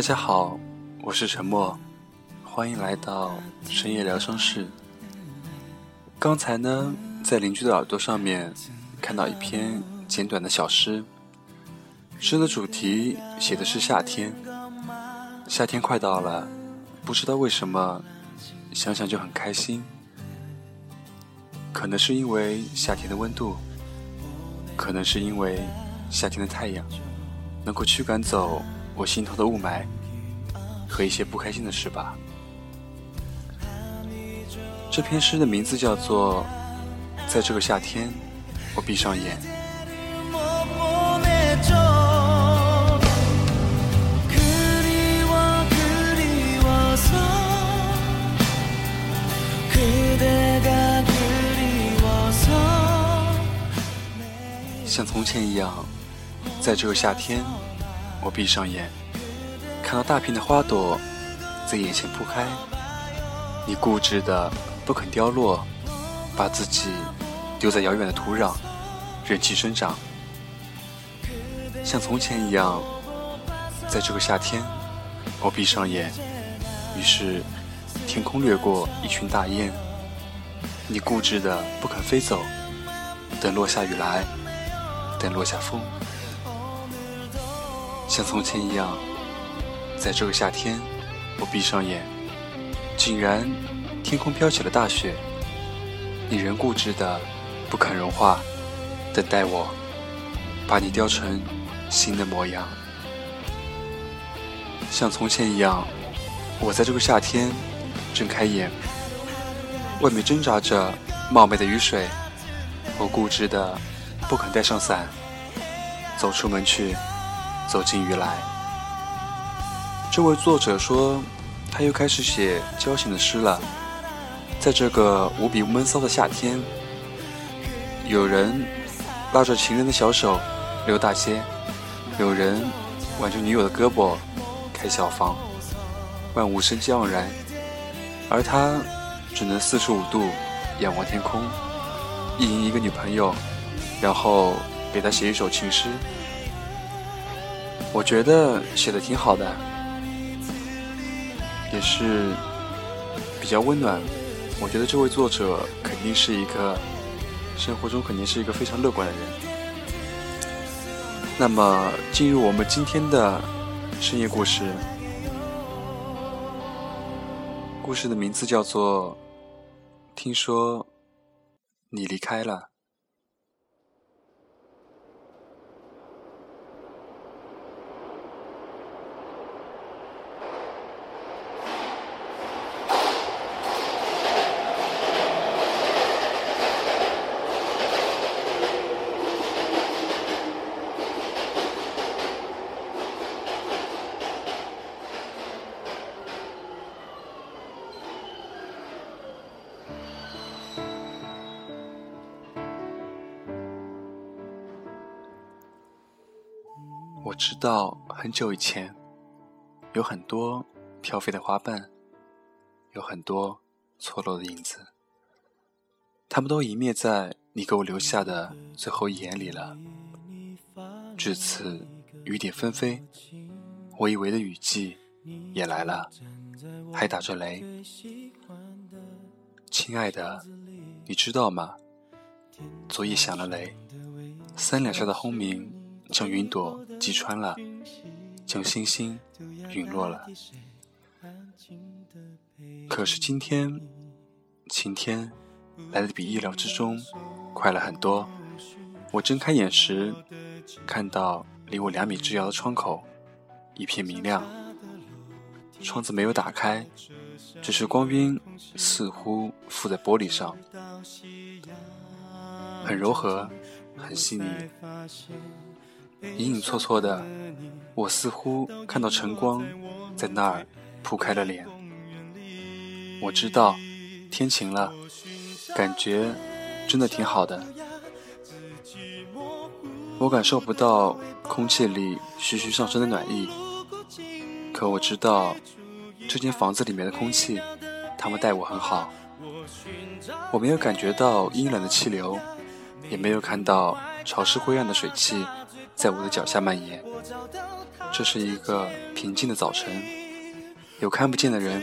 大家好，我是沉默，欢迎来到深夜疗伤室。刚才呢，在邻居的耳朵上面看到一篇简短的小诗，诗的主题写的是夏天，夏天快到了，不知道为什么，想想就很开心。可能是因为夏天的温度，可能是因为夏天的太阳，能够驱赶走。我心头的雾霾和一些不开心的事吧。这篇诗的名字叫做《在这个夏天，我闭上眼》。像从前一样，在这个夏天。我闭上眼，看到大片的花朵在眼前铺开，你固执的不肯凋落，把自己丢在遥远的土壤，任其生长。像从前一样，在这个夏天，我闭上眼，于是天空掠过一群大雁，你固执的不肯飞走，等落下雨来，等落下风。像从前一样，在这个夏天，我闭上眼，竟然天空飘起了大雪。你仍固执的不肯融化，等待我把你雕成新的模样。像从前一样，我在这个夏天睁开眼，外面挣扎着冒昧的雨水，我固执的不肯带上伞，走出门去。走进雨来。这位作者说，他又开始写交情的诗了。在这个无比闷骚的夏天，有人拉着情人的小手溜大街，有人挽着女友的胳膊开小房，万物生机盎然，而他只能四十五度仰望天空，意淫一个女朋友，然后给她写一首情诗。我觉得写的挺好的，也是比较温暖。我觉得这位作者肯定是一个生活中肯定是一个非常乐观的人。那么，进入我们今天的深夜故事，故事的名字叫做《听说你离开了》。道，很久以前，有很多飘飞的花瓣，有很多错落的影子，他们都湮灭在你给我留下的最后一眼里了。至此，雨点纷飞，我以为的雨季也来了，还打着雷。亲爱的，你知道吗？昨夜响了雷，三两下的轰鸣。将云朵击穿了，将星星陨落了。可是今天，晴天来的比意料之中快了很多。我睁开眼时，看到离我两米之遥的窗口一片明亮。窗子没有打开，只是光晕似乎附在玻璃上，很柔和，很细腻。隐隐绰绰的，我似乎看到晨光在那儿铺开了脸。我知道天晴了，感觉真的挺好的。我感受不到空气里徐徐上升的暖意，可我知道这间房子里面的空气，他们待我很好。我没有感觉到阴冷的气流，也没有看到潮湿灰暗的水汽。在我的脚下蔓延。这是一个平静的早晨，有看不见的人，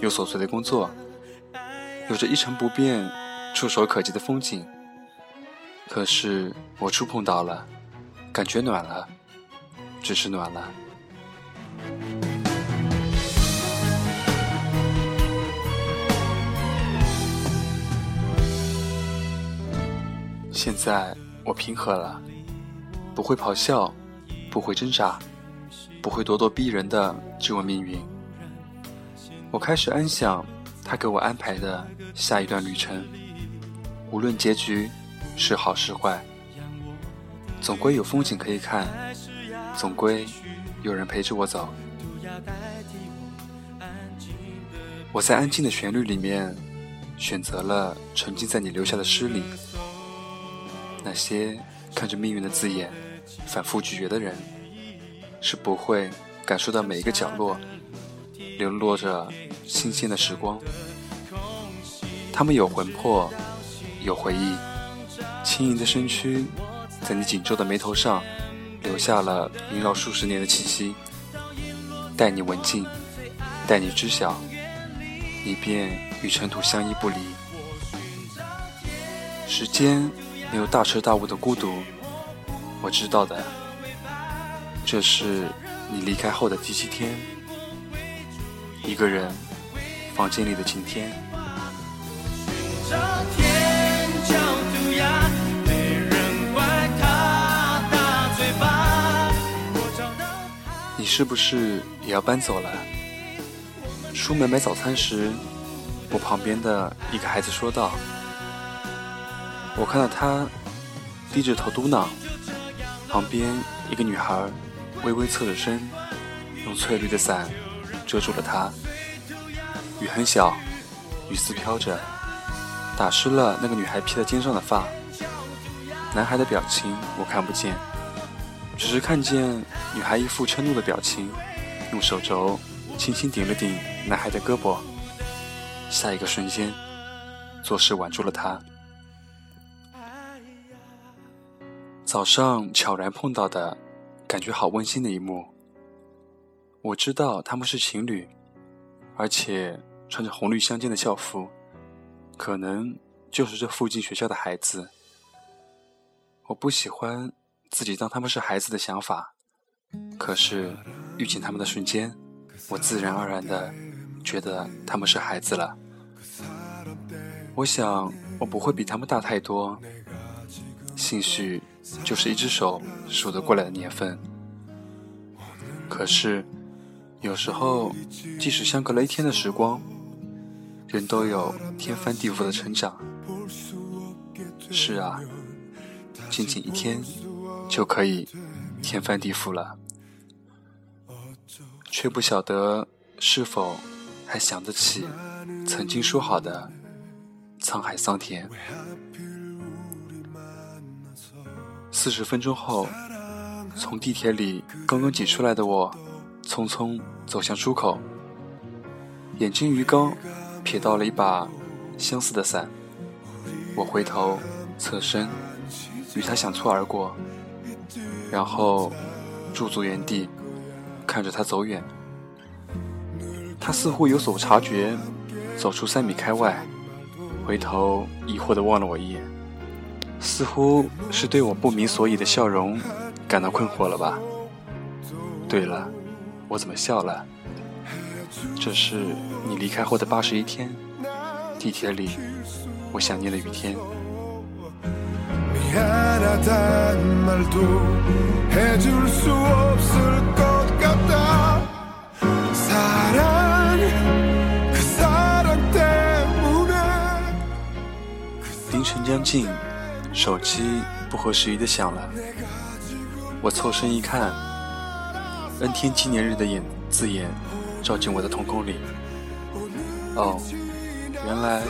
有琐碎的工作，有着一成不变、触手可及的风景。可是我触碰到了，感觉暖了，只是暖了。现在我平和了，不会咆哮，不会挣扎，不会咄咄逼人的质问命运。我开始安享他给我安排的下一段旅程，无论结局是好是坏，总归有风景可以看，总归有人陪着我走。我在安静的旋律里面，选择了沉浸在你留下的诗里。那些看着命运的字眼反复咀嚼的人，是不会感受到每一个角落流落着新鲜的时光。他们有魂魄，有回忆，轻盈的身躯在你紧皱的眉头上留下了萦绕数十年的气息。待你闻尽，待你知晓，你便与尘土相依不离。时间。没有大彻大悟的孤独，我知道的。这是你离开后的第七天，一个人，房间里的晴天。你是不是也要搬走了？出门买早餐时，我旁边的一个孩子说道。我看到他低着头嘟囔，旁边一个女孩微微侧着身，用翠绿的伞遮住了他。雨很小，雨丝飘着，打湿了那个女孩披在肩上的发。男孩的表情我看不见，只是看见女孩一副嗔怒的表情，用手肘轻轻顶了顶男孩的胳膊。下一个瞬间，做事挽住了他。早上悄然碰到的，感觉好温馨的一幕。我知道他们是情侣，而且穿着红绿相间的校服，可能就是这附近学校的孩子。我不喜欢自己当他们是孩子的想法，可是遇见他们的瞬间，我自然而然的觉得他们是孩子了。我想我不会比他们大太多，兴许。就是一只手数得过来的年份。可是，有时候，即使相隔了一天的时光，人都有天翻地覆的成长。是啊，仅仅一天，就可以天翻地覆了。却不晓得是否还想得起曾经说好的沧海桑田。四十分钟后，从地铁里刚刚挤出来的我，匆匆走向出口，眼睛余光瞥到了一把相似的伞。我回头侧身，与他相错而过，然后驻足原地，看着他走远。他似乎有所察觉，走出三米开外，回头疑惑地望了我一眼。似乎是对我不明所以的笑容感到困惑了吧？对了，我怎么笑了？这是你离开后的八十一天，地铁里，我想念的雨天。凌晨将近。手机不合时宜的响了，我凑身一看，N 天纪念日的眼字眼照进我的瞳孔里。哦，原来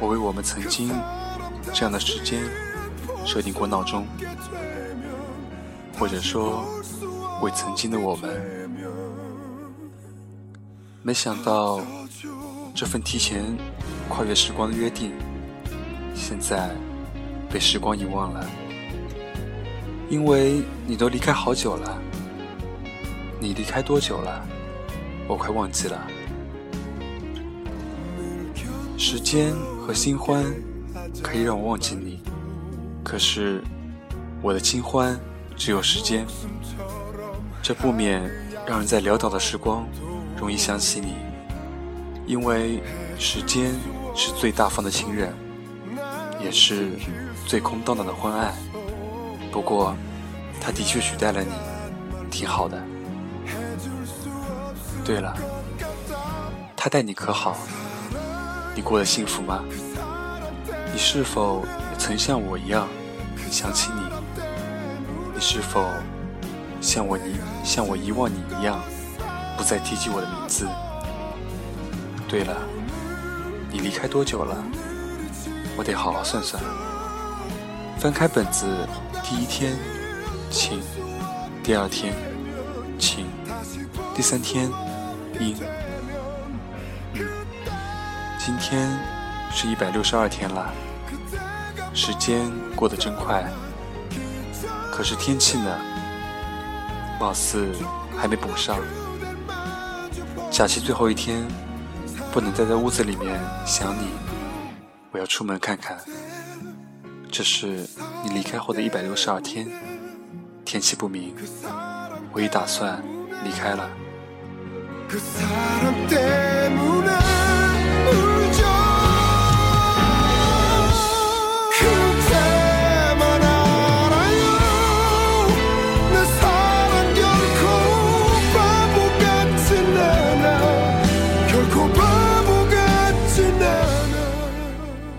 我为我们曾经这样的时间设定过闹钟，或者说为曾经的我们。没想到这份提前跨越时光的约定，现在。被时光遗忘了，因为你都离开好久了。你离开多久了？我快忘记了。时间和新欢可以让我忘记你，可是我的清欢只有时间，这不免让人在潦倒的时光容易想起你，因为时间是最大方的情人，也是最空荡荡的昏暗。不过，他的确取代了你，挺好的。对了，他待你可好？你过得幸福吗？你是否曾像我一样想起你？你是否像我遗像我遗忘你一样，不再提及我的名字？对了，你离开多久了？我得好好算算。翻开本子，第一天，晴；第二天，晴；第三天。阴，今天是一百六十二天了，时间过得真快。可是天气呢？貌似还没补上。假期最后一天，不能待在屋子里面想你，我要出门看看。这是你离开后的一百六十二天，天气不明，我已打算离开了。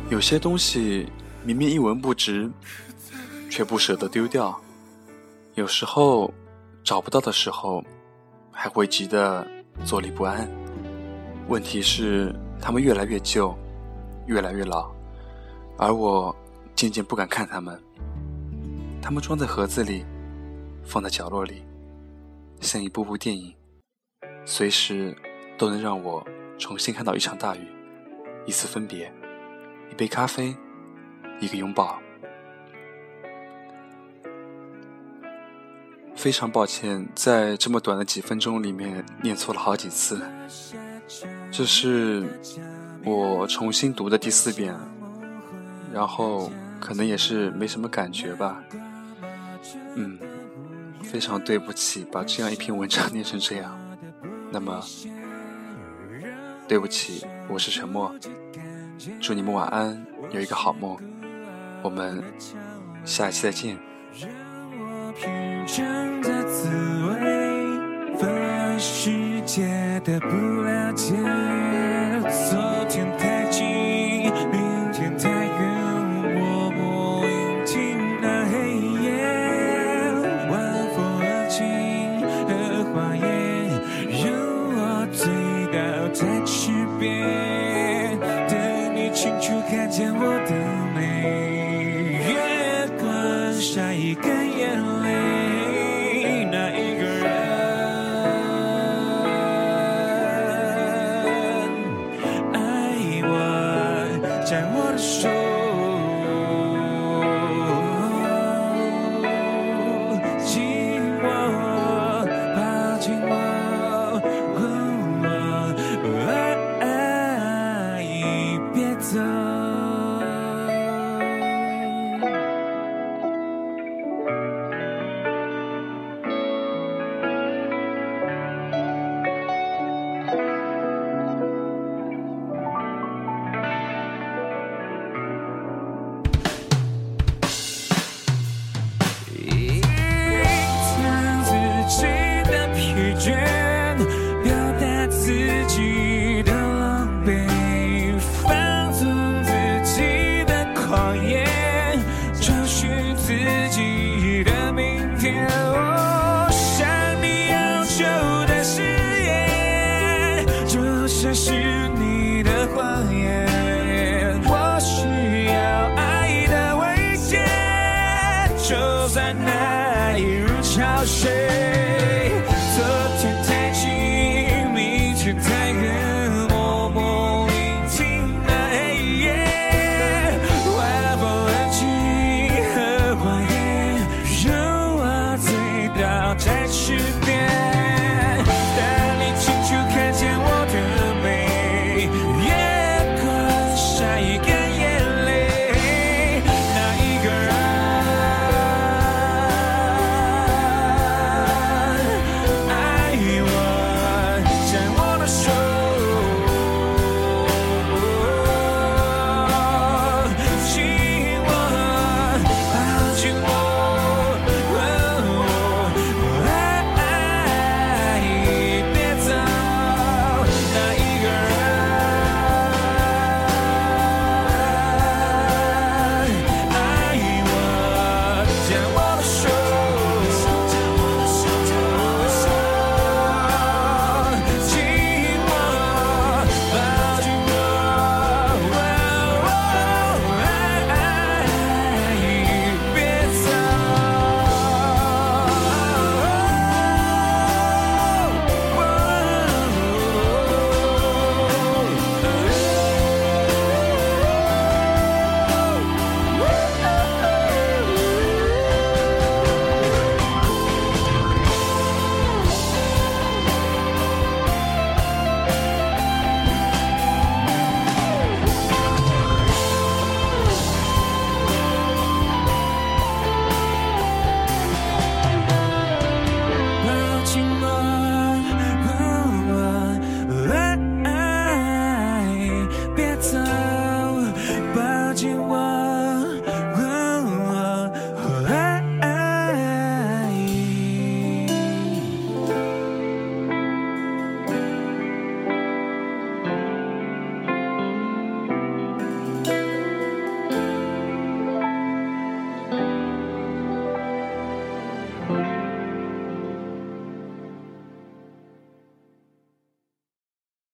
有些东西明明一文不值，却不舍得丢掉。有时候找不到的时候，还会急得。坐立不安。问题是，他们越来越旧，越来越老，而我渐渐不敢看他们。他们装在盒子里，放在角落里，像一部部电影，随时都能让我重新看到一场大雨，一次分别，一杯咖啡，一个拥抱。非常抱歉，在这么短的几分钟里面念错了好几次。这是我重新读的第四遍，然后可能也是没什么感觉吧。嗯，非常对不起，把这样一篇文章 念成这样。那么，对不起，我是沉默。祝你们晚安，有一个好梦。我们下期再见。真的滋味，分了世界的不了解。昨天太近，明天太远，我不应听那黑夜。晚风而轻，荷花叶，任我醉倒在池边，等你清楚看见我的美。摘一根烟 should be